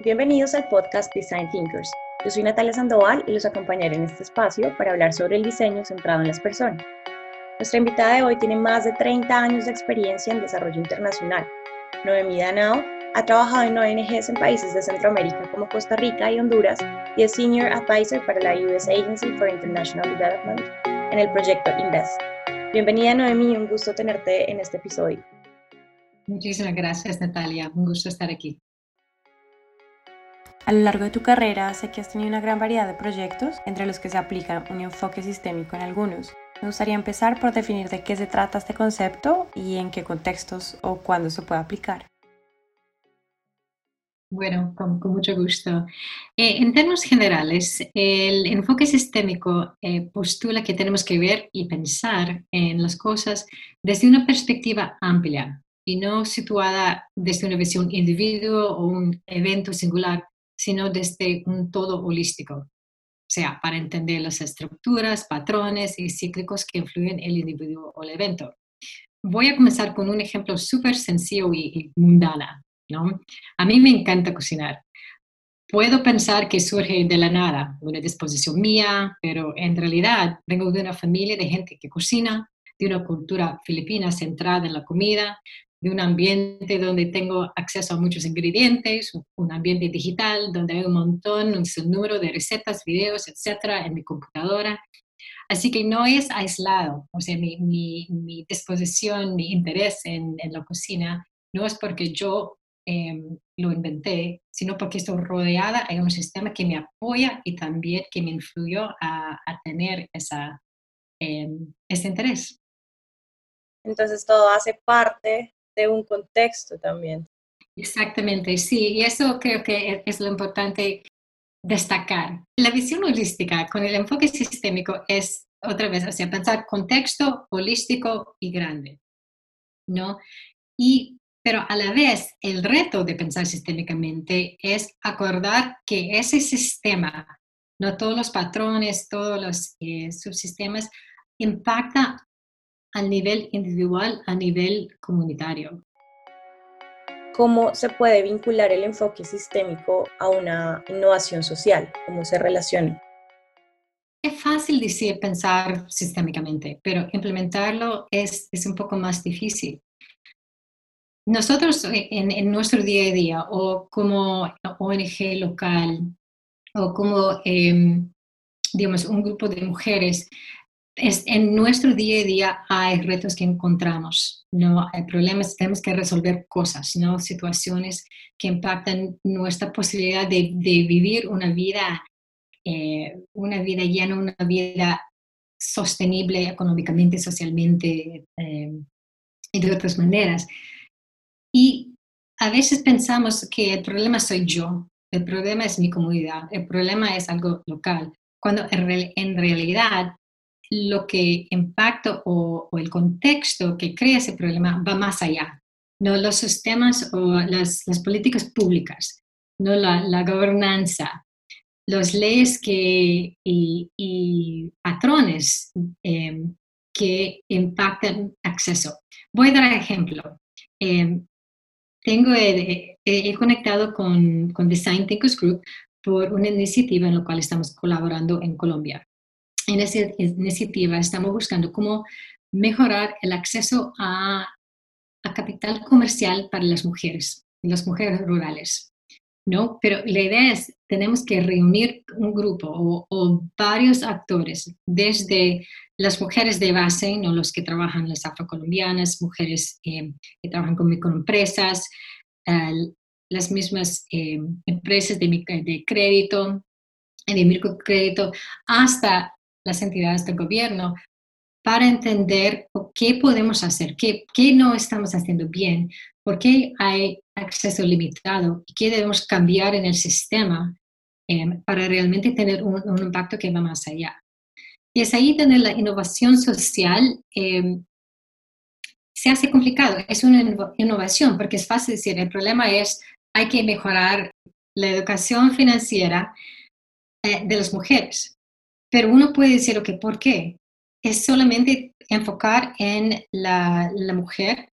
Bienvenidos al podcast Design Thinkers. Yo soy Natalia Sandoval y los acompañaré en este espacio para hablar sobre el diseño centrado en las personas. Nuestra invitada de hoy tiene más de 30 años de experiencia en desarrollo internacional. Noemí Danao ha trabajado en ONGs en países de Centroamérica como Costa Rica y Honduras y es Senior Advisor para la US Agency for International Development en el proyecto INVEST. Bienvenida Noemí, un gusto tenerte en este episodio. Muchísimas gracias Natalia, un gusto estar aquí. A lo largo de tu carrera sé que has tenido una gran variedad de proyectos, entre los que se aplica un enfoque sistémico en algunos. Me gustaría empezar por definir de qué se trata este concepto y en qué contextos o cuándo se puede aplicar. Bueno, con, mucho gusto. Eh, en términos generales, el enfoque sistémico eh, postula que tenemos que ver y pensar en las cosas desde una perspectiva amplia y no situada desde una visión individuo o un evento singular, sino desde un todo holístico, o sea, para entender las estructuras, patrones y cíclicos que influyen en el individuo o el evento. Voy a comenzar con un ejemplo súper sencillo y, mundana. ¿no? A mí me encanta cocinar. Puedo pensar que surge de la nada, una disposición mía, pero en realidad vengo de una familia de gente que cocina, de una cultura filipina centrada en la comida, de un ambiente donde tengo acceso a muchos ingredientes, un ambiente digital donde hay un montón, un número de recetas, videos, etcétera, en mi computadora. Así que no es aislado, o sea, mi, mi, disposición, mi interés en, en, la cocina no es porque yo em, lo inventé, sino porque estoy rodeada de un sistema que me apoya y también que me influyó a, a tener esa, em, ese interés. Entonces todo hace parte de un contexto también. Exactamente, sí, y eso creo que es lo importante destacar. La visión holística con el enfoque sistémico es, otra vez, o sea, pensar contexto holístico y grande, ¿no? Y, pero a la vez, el reto de pensar sistémicamente es acordar que ese sistema, no todos los patrones, todos los eh, subsistemas, impacta a nivel individual, a nivel comunitario. ¿Cómo se puede vincular el enfoque sistémico a una innovación social? ¿Cómo se relaciona? Es fácil decir pensar sistémicamente, pero implementarlo es, es un poco más difícil. Nosotros en, en, nuestro día a día o como ONG local o como, em, digamos, un grupo de mujeres, es, en nuestro día a día hay retos que encontramos, ¿no? Hay problemas, tenemos que resolver cosas, ¿no? Situaciones que impactan nuestra posibilidad de, de vivir una vida, eh, una vida llena, una vida sostenible económicamente, socialmente eh, y de otras maneras. Y a veces pensamos que el problema soy yo, el problema es mi comunidad, el problema es algo local, cuando en realidad lo que impacta o, el contexto que crea ese problema va más allá. No los sistemas o las, políticas públicas, no la, gobernanza, las leyes que, y, patrones em, que impactan acceso. Voy a dar ejemplo. Em, tengo, he, conectado con, con Design Thinkers Group por una iniciativa en la cual estamos colaborando en Colombia en esa iniciativa estamos buscando cómo mejorar el acceso a, capital comercial para las mujeres, las mujeres rurales. ¿no? Pero la idea es, tenemos que reunir un grupo o, varios actores, desde las mujeres de base, ¿no? los que trabajan, las afrocolombianas, mujeres eh, que trabajan con microempresas, las mismas eh, empresas de, de crédito, de microcrédito, hasta las entidades del gobierno para entender qué podemos hacer, qué, qué no estamos haciendo bien, por qué hay acceso limitado y qué debemos cambiar en el sistema em, para realmente tener un, impacto que va más allá. Y es ahí donde la innovación social em, se hace complicado. Es una innovación porque es fácil decir, el problema es hay que mejorar la educación financiera eh, de las mujeres. Pero uno puede decir, ok, ¿por qué? ¿Es solamente enfocar en la, mujer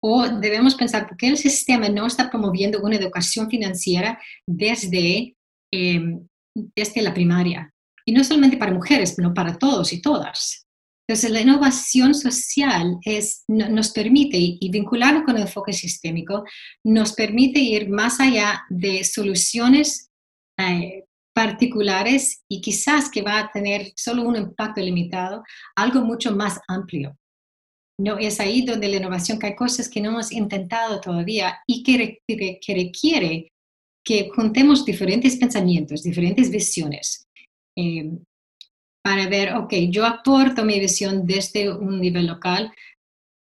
O debemos pensar por qué el sistema no está promoviendo una educación financiera desde, em, desde la primaria. Y no solamente para mujeres, sino para todos y todas. Entonces, la innovación social es, nos permite, y vincularlo con el enfoque sistémico, nos permite ir más allá de soluciones eh, particulares y quizás que va a tener solo un impacto limitado, algo mucho más amplio. No, es ahí donde la innovación, que hay cosas que no hemos intentado todavía y que, requiere que juntemos diferentes pensamientos, diferentes visiones, eh, para ver, ok, yo aporto mi visión desde un nivel local,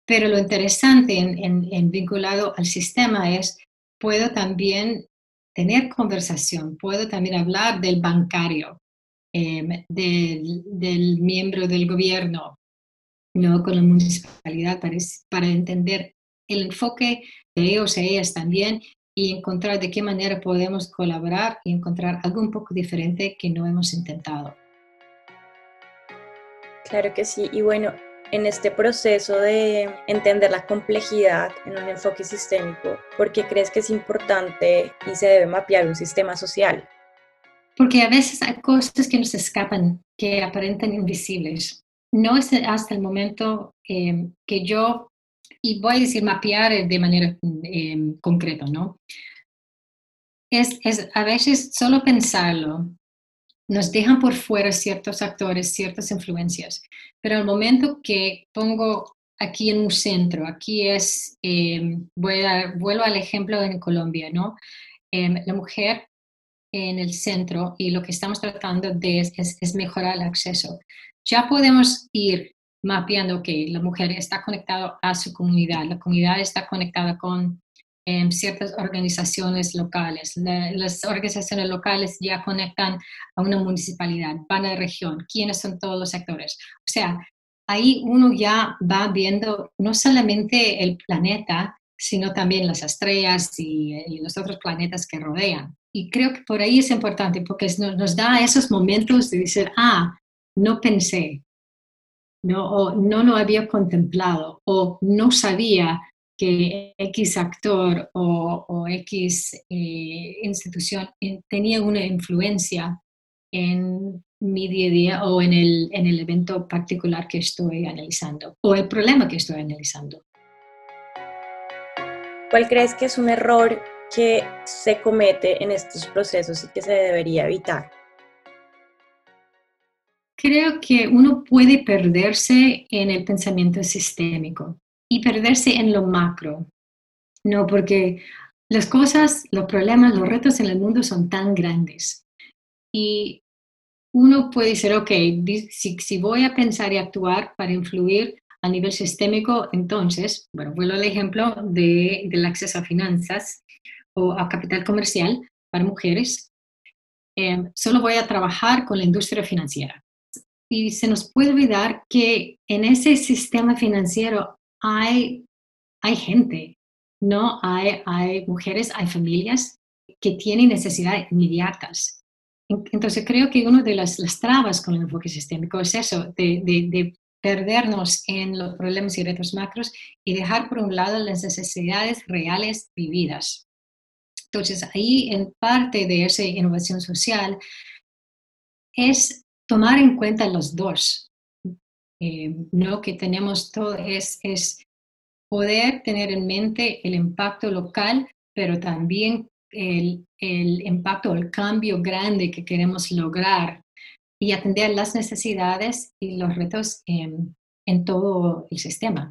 pero lo interesante en, vinculado al sistema es, puedo también tener conversación, puedo también hablar del bancario, em, del, miembro del gobierno, no con la municipalidad, para, para entender el enfoque de ellos e ellas también y encontrar de qué manera podemos colaborar y encontrar algo un poco diferente que no hemos intentado. Claro que sí, y bueno, en este proceso de entender la complejidad en un enfoque sistémico, ¿por qué crees que es importante y se debe mapear un sistema social? Porque a veces hay cosas que nos escapan, que aparentan invisibles. No es hasta el momento eh, que yo, y voy a decir mapear de manera eh, concreta, ¿no? Es a veces solo pensarlo nos dejan por fuera ciertos actores, ciertas influencias, pero al momento que pongo aquí en un centro, aquí es, em, voy vuelvo al ejemplo en Colombia, ¿no? Em, la mujer en el centro y lo que estamos tratando de es, es, mejorar el acceso. Ya podemos ir mapeando que la mujer está conectada a su comunidad, la comunidad está conectada con en ciertas organizaciones locales. las organizaciones locales ya conectan a una municipalidad, van a la región, quiénes son todos los sectores. O sea, ahí uno ya va viendo no solamente el planeta, sino también las estrellas y, los otros planetas que rodean. Y creo que por ahí es importante porque nos, nos da esos momentos de decir, ah, no pensé, no, o no lo había contemplado, o no sabía que X actor o, X eh, institución eh, tenía una influencia en mi día a día o en el, en el evento particular que estoy analizando o el problema que estoy analizando. ¿Cuál crees que es un error que se comete en estos procesos y que se debería evitar? Creo que uno puede perderse en el pensamiento sistémico y perderse en lo macro. No, porque las cosas, los problemas, los retos en el mundo son tan grandes. Y uno puede decir, ok, si, si voy a pensar y actuar para influir a nivel sistémico, entonces, bueno, vuelvo al ejemplo de, del acceso a finanzas o a capital comercial para mujeres. Eh, solo voy a trabajar con la industria financiera. Y se nos puede olvidar que en ese sistema financiero hay, hay gente, ¿no? Hay, hay mujeres, hay familias que tienen necesidades inmediatas. Entonces creo que una de las, las trabas con el enfoque sistémico es eso, de, de, perdernos en los problemas y retos macros y dejar por un lado las necesidades reales vividas. Entonces ahí en parte de esa innovación social es tomar en cuenta los dos, eh, ¿no? que tenemos todo, es, es poder tener en mente el impacto local, pero también el, el impacto, el cambio grande que queremos lograr y atender las necesidades y los retos en, en todo el sistema.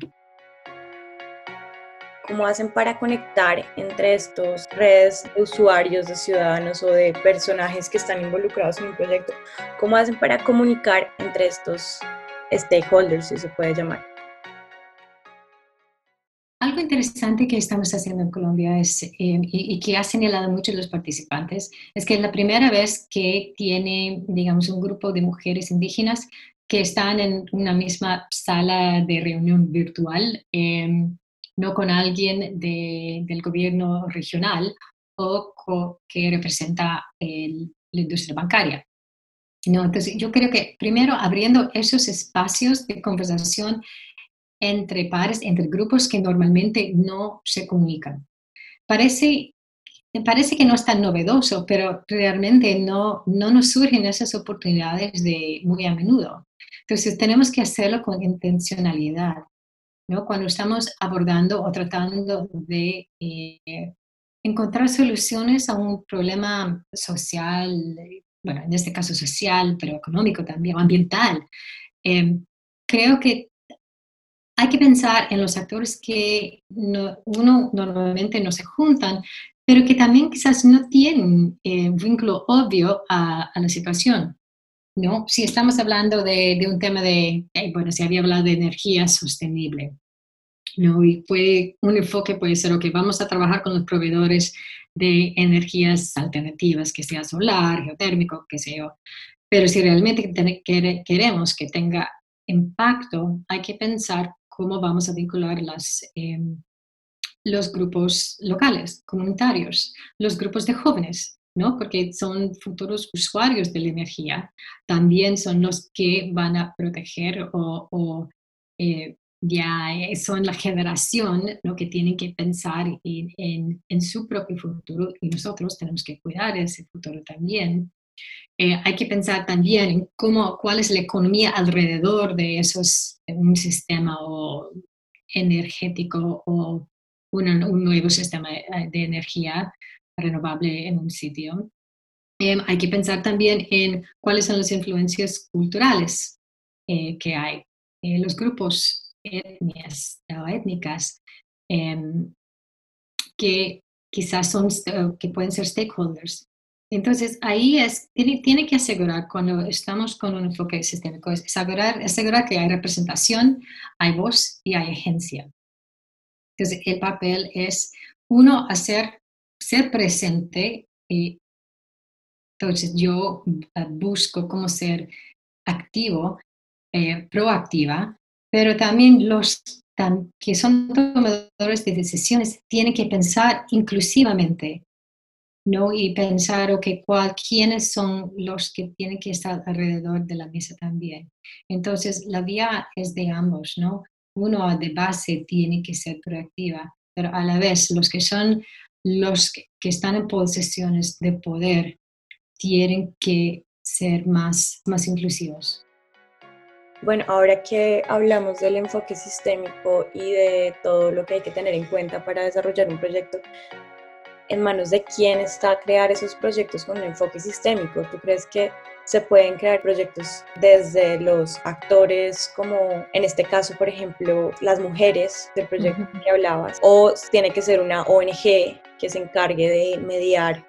¿Cómo hacen para conectar entre estos redes de usuarios, de ciudadanos o de personajes que están involucrados en un proyecto? ¿Cómo hacen para comunicar entre estos stakeholders, si se puede llamar. Algo interesante que estamos haciendo en Colombia es, eh, y, que ha señalado muchos los participantes, es que es la primera vez que tiene, digamos, un grupo de mujeres indígenas que están en una misma sala de reunión virtual, em, no con alguien del gobierno regional o que representa la industria bancaria. No, entonces yo creo que primero abriendo esos espacios de conversación entre pares, entre grupos que normalmente no se comunican. Parece, parece que no es tan novedoso, pero realmente no, no nos surgen esas oportunidades de muy a menudo. Entonces tenemos que hacerlo con intencionalidad. ¿no? Cuando estamos abordando o tratando de eh, encontrar soluciones a un problema social, bueno, en este caso social, pero económico también, ambiental, em, creo que hay que pensar en los actores que uno normalmente no se juntan, pero que también quizás no tienen eh, vínculo obvio a, la situación. ¿no? Si estamos hablando de, un tema de, eh, bueno, se había hablado de energía sostenible, ¿no? Y puede, un enfoque puede ser, que vamos a trabajar con los proveedores de energías alternativas, que sea solar, geotérmico, que sea. Pero si realmente queremos que tenga impacto, hay que pensar cómo vamos a vincular las, em, los grupos locales, comunitarios, los grupos de jóvenes, ¿no? porque son futuros usuarios de la energía, también son los que van a proteger o, eh, ya son la generación ¿no? que tienen que pensar en, en, su propio futuro y nosotros tenemos que cuidar ese futuro también. Eh, hay que pensar también en cómo, cuál es la economía alrededor de esos, un sistema o energético o un nuevo sistema de energía renovable en un sitio. Em, hay que pensar también en cuáles son las influencias culturales eh, que hay. Eh, los grupos etnias o étnicas em, que quizás son, que pueden ser stakeholders entonces, ahí es, tiene, que asegurar, cuando estamos con un enfoque sistémico, es asegurar, asegurar que hay representación, hay voz y hay agencia. Entonces, el papel es, uno, hacer, ser presente y entonces yo eh, busco cómo ser activo, eh, proactiva, pero también los que son tomadores de decisiones tienen que pensar inclusivamente ¿no? Y pensar, ok, cuál, quiénes son los que tienen que estar alrededor de la mesa también. Entonces, la vía es de ambos, ¿no? Uno de base tiene que ser proactiva, pero a la vez los que son los que, están en posiciones de poder tienen que ser más, más inclusivos. Bueno, ahora que hablamos del enfoque sistémico y de todo lo que hay que tener en cuenta para desarrollar un proyecto, en manos de quién está crear esos proyectos con un enfoque sistémico. ¿Tú crees que se pueden crear proyectos desde los actores, como en este caso, por ejemplo, las mujeres del proyecto que hablabas, o tiene que ser una ONG que se encargue de mediar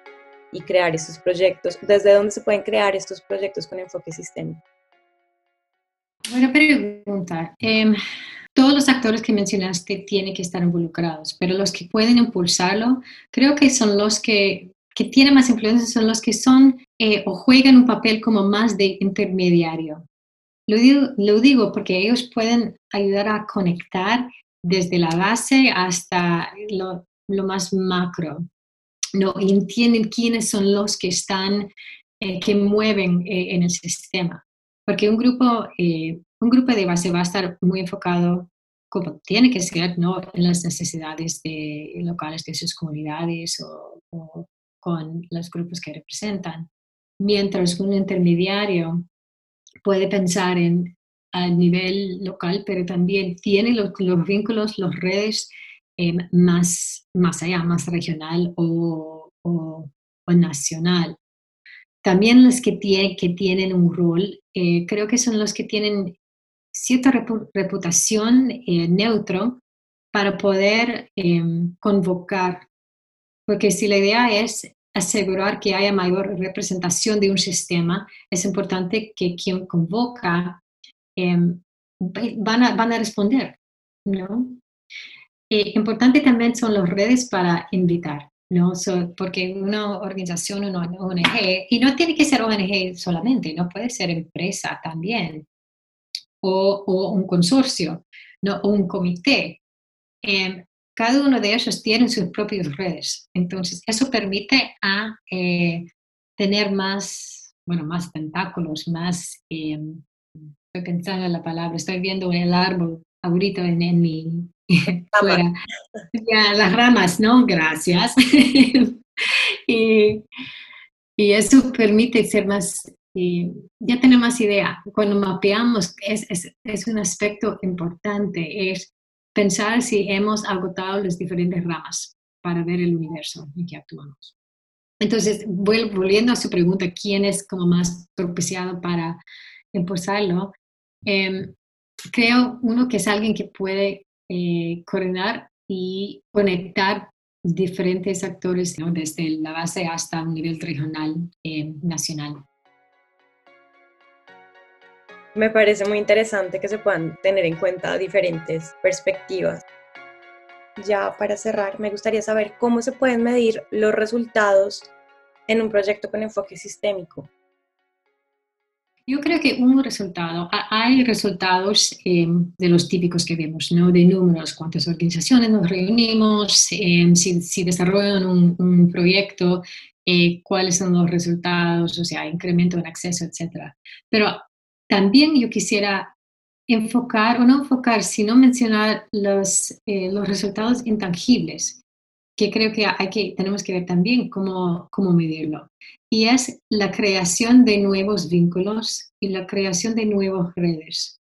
y crear esos proyectos? ¿Desde dónde se pueden crear estos proyectos con enfoque sistémico? Buena pregunta. Em, todos los actores que mencionaste tienen que estar involucrados, pero los que pueden impulsarlo, creo que son los que, que tienen más influencia, son los que son eh, o juegan un papel como más de intermediario. Lo digo, lo digo porque ellos pueden ayudar a conectar desde la base hasta lo, más macro. ¿no? Entienden quiénes son los que están, eh, que mueven eh, en el sistema. Porque un grupo un grupo de base va a estar muy enfocado, como tiene que ser, ¿no? en las necesidades de, locales de sus comunidades o, con los grupos que representan. Mientras un intermediario puede pensar en a nivel local, pero también tiene los, vínculos, las redes eh, más, más allá, más regional o, o, nacional. También los que, que tienen un rol, eh, creo que son los que tienen cierta reputación eh, neutro para poder em, convocar, porque si la idea es asegurar que haya mayor representación de un sistema, es importante que quien convoca em, van, a, van a responder, ¿no? Eh, importante también son las redes para invitar, ¿no? porque una organización, una ONG, y no tiene que ser ONG solamente, no puede ser empresa también, o, un consorcio ¿no? o un comité. Em, cada uno de ellos tiene sus propias redes. Entonces, eso permite a eh, tener más, bueno, más tentáculos, más, eh, estoy pensando en la palabra, estoy viendo el árbol ahorita en, mi fuera. Ya, las ramas, ¿no? Gracias. y, y, eso permite ser más, ya tener más idea. Cuando mapeamos, es, es, es un aspecto importante, es pensar si hemos agotado las diferentes ramas para ver el universo en que actuamos. Entonces, volviendo a su pregunta, ¿quién es como más propiciado para impulsarlo? Em, creo uno que es alguien que puede eh, coordinar y conectar diferentes actores desde la base hasta un nivel regional, eh, nacional. Me parece muy interesante que se puedan tener en cuenta diferentes perspectivas. Ya para cerrar, me gustaría saber cómo se pueden medir los resultados en un proyecto con enfoque sistémico. Yo creo que un resultado, hay resultados eh, de los típicos que vemos, ¿no? De números, cuántas organizaciones nos reunimos, eh, si, desarrollan un, proyecto, eh, cuáles son los resultados, o sea, incremento en acceso, etc. Pero también yo quisiera enfocar, o no enfocar, sino mencionar los, los resultados intangibles, que creo que, hay que tenemos que ver también cómo, cómo medirlo y es la creación de nuevos vínculos y la creación de nuevas redes.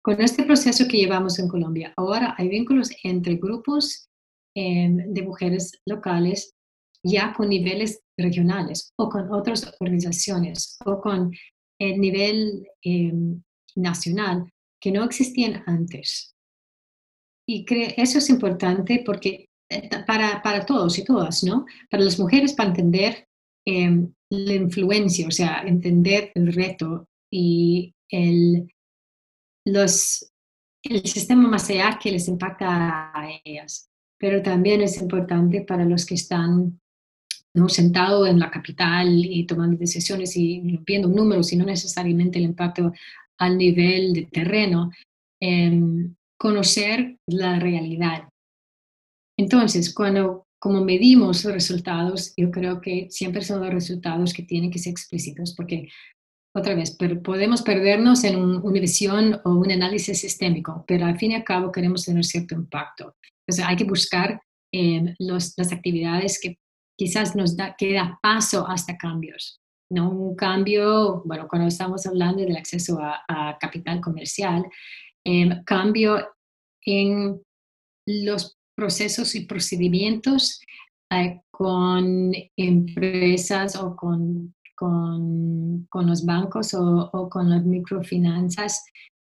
Con este proceso que llevamos en Colombia, ahora hay vínculos entre grupos em, de mujeres locales ya con niveles regionales o con otras organizaciones o con el nivel em, nacional que no existían antes. Y eso es importante porque eh, para, para todos y todas, ¿no? Para las mujeres, para entender Em, la influencia, o sea, entender el reto y el, los, el sistema más allá que les impacta a ellas. Pero también es importante para los que están ¿no? sentados en la capital y tomando decisiones y viendo números y no necesariamente el impacto al nivel de terreno, em, conocer la realidad. Entonces, cuando como medimos los resultados, yo creo que siempre son los resultados que tienen que ser explícitos, porque otra vez, podemos perdernos en una visión o un análisis sistémico, pero al fin y al cabo queremos tener cierto impacto. Entonces hay que buscar eh, las actividades que quizás nos da, que da paso hasta cambios. No un cambio, bueno, cuando estamos hablando del acceso a, capital comercial, eh, cambio en los procesos y procedimientos eh, con empresas o con, con, los bancos o, o, con las microfinanzas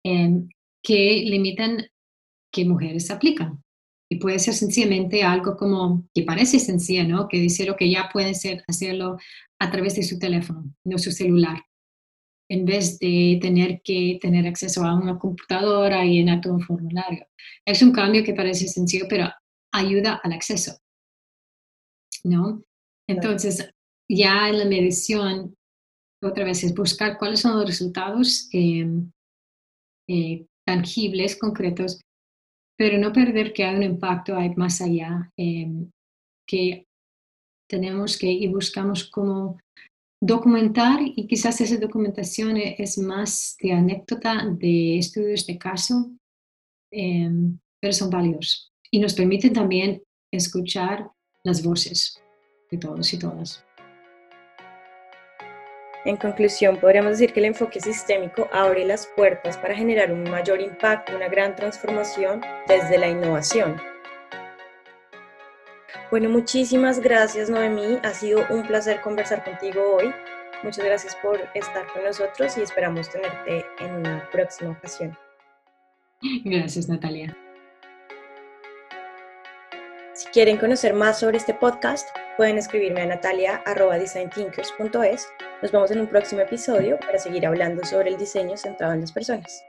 em, que limitan que mujeres aplican. Y puede ser sencillamente algo como, que parece sencillo, ¿no? Que dice que ya pueden ser, hacerlo a través de su teléfono, no su celular en vez de tener que tener acceso a una computadora y llenar todo un formulario. Es un cambio que parece sencillo, pero ayuda al acceso. ¿No? Entonces, ya en la medición, otra vez es buscar cuáles son los resultados em, eh, tangibles, concretos, pero no perder que hay un impacto hay más allá, em, que tenemos que y buscamos como documentar y quizás esa documentación e, es más de anécdota, de estudios de caso, em, pero son válidos y nos permiten también escuchar las voces de todos y todas. En conclusión, podríamos decir que el enfoque sistémico abre las puertas para generar un mayor impacto, una gran transformación desde la innovación. Bueno, muchísimas gracias Noemí, ha sido un placer conversar contigo hoy. Muchas gracias por estar con nosotros y esperamos tenerte en una próxima ocasión. Gracias Natalia. Si quieren conocer más sobre este podcast, pueden escribirme a natalia.designthinkers.es. Nos vemos en un próximo episodio para seguir hablando sobre el diseño centrado en las personas.